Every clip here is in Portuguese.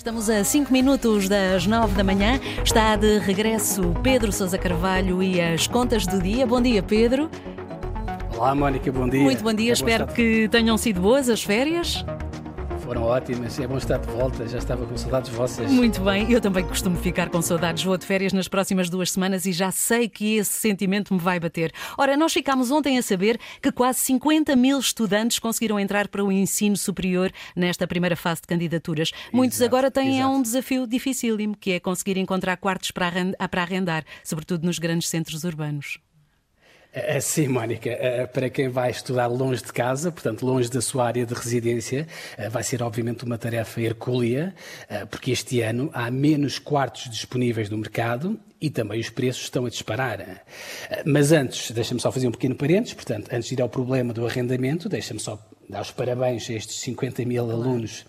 Estamos a 5 minutos das 9 da manhã. Está de regresso Pedro Sousa Carvalho e as contas do dia. Bom dia, Pedro. Olá, Mónica, bom dia. Muito bom dia. É Espero que tenham sido boas as férias foram ótimas. É bom estar de volta, já estava com saudades vossas. Muito bem, eu também costumo ficar com saudades. Vou de férias nas próximas duas semanas e já sei que esse sentimento me vai bater. Ora, nós ficámos ontem a saber que quase 50 mil estudantes conseguiram entrar para o ensino superior nesta primeira fase de candidaturas. Muitos exato, agora têm exato. um desafio dificílimo, que é conseguir encontrar quartos para arrendar, sobretudo nos grandes centros urbanos. É, é, sim, Mónica, é, para quem vai estudar longe de casa, portanto, longe da sua área de residência, vai ser obviamente uma tarefa hercúlea, porque este ano há menos quartos disponíveis no mercado e também os preços estão a disparar. Mas antes, deixa-me só fazer um pequeno parênteses, portanto, antes de ir ao problema do arrendamento, deixa-me só dar os parabéns a estes 50 mil alunos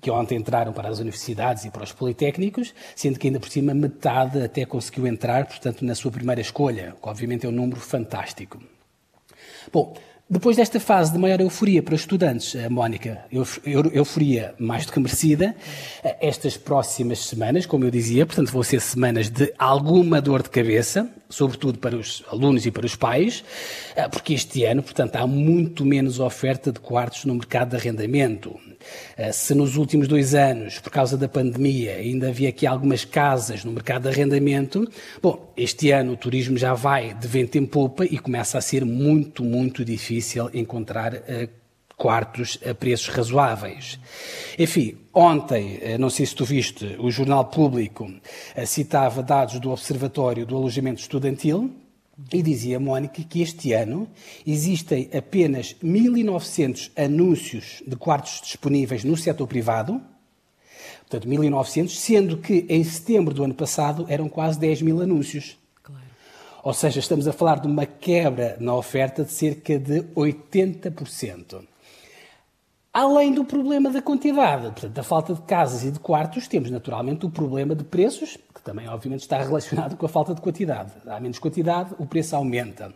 que ontem entraram para as universidades e para os politécnicos, sendo que ainda por cima metade até conseguiu entrar, portanto, na sua primeira escolha, que obviamente é um número fantástico. Bom, depois desta fase de maior euforia para os estudantes, a Mónica, euforia mais do que merecida, estas próximas semanas, como eu dizia, portanto, vão ser semanas de alguma dor de cabeça, sobretudo para os alunos e para os pais, eh, porque este ano, portanto, há muito menos oferta de quartos no mercado de arrendamento. Eh, se nos últimos dois anos, por causa da pandemia, ainda havia aqui algumas casas no mercado de arrendamento, bom, este ano o turismo já vai de vento em polpa e começa a ser muito, muito difícil encontrar uh, quartos a preços razoáveis. Enfim, ontem, eh, não sei se tu viste, o Jornal Público citava dados do Observatório do Alojamento Estudantil, e dizia Mónica que este ano existem apenas 1.900 anúncios de quartos disponíveis no setor privado, portanto 1.900, sendo que em setembro do ano passado eram quase 10 mil anúncios. Claro. Ou seja, estamos a falar de uma quebra na oferta de cerca de 80%. Além do problema da quantidade, portanto, da falta de casas e de quartos, temos naturalmente o problema de preços, que também obviamente está relacionado com a falta de quantidade. Há menos quantidade, o preço aumenta.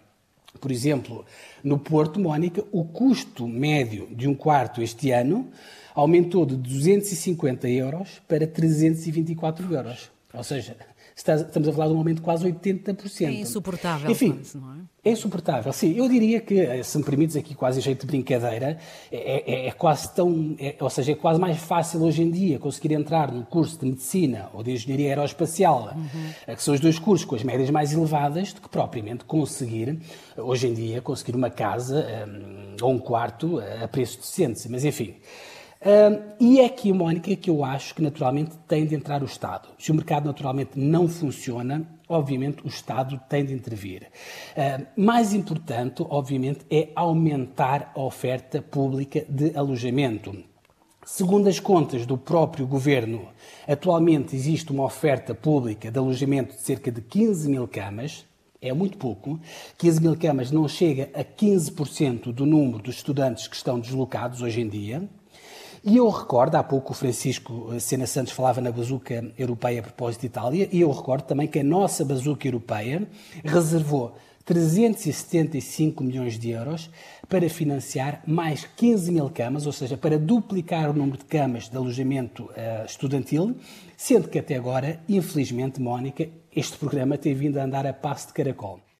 Por exemplo, no Porto, Mónica, o custo médio de um quarto este ano aumentou de 250 euros para 324 euros. Ou seja, estamos a falar de um aumento de quase 80%. É insuportável. Enfim, não é? É insuportável, sim. Eu diria que, eh, se me permites aqui quase jeito de brincadeira, é, é, é quase tão, é, ou seja, é quase mais fácil hoje em dia conseguir entrar num curso de medicina ou de engenharia aeroespacial, uhum. que são os dois cursos com as médias mais elevadas, do que propriamente conseguir, hoje em dia, conseguir uma casa um, ou um quarto a preço decente. Mas enfim, e é aqui, Mónica, que eu acho que naturalmente tem de entrar o Estado. Se o mercado naturalmente não funciona, obviamente o Estado tem de intervir. Mais importante, obviamente, é aumentar a oferta pública de alojamento. Segundo as contas do próprio governo, atualmente existe uma oferta pública de alojamento de cerca de 15 mil camas. É muito pouco. 15 mil camas não chega a 15% do número dos estudantes que estão deslocados hoje em dia. E eu recordo, há pouco o Francisco Sena Santos falava na bazuca europeia a propósito de Itália, e eu recordo também que a nossa bazuca europeia reservou 375 milhões de euros para financiar mais 15 mil camas, ou seja, para duplicar o número de camas de alojamento uh, estudantil, sendo que até agora, infelizmente, Mónica, este programa tem vindo a andar a passo de caracol.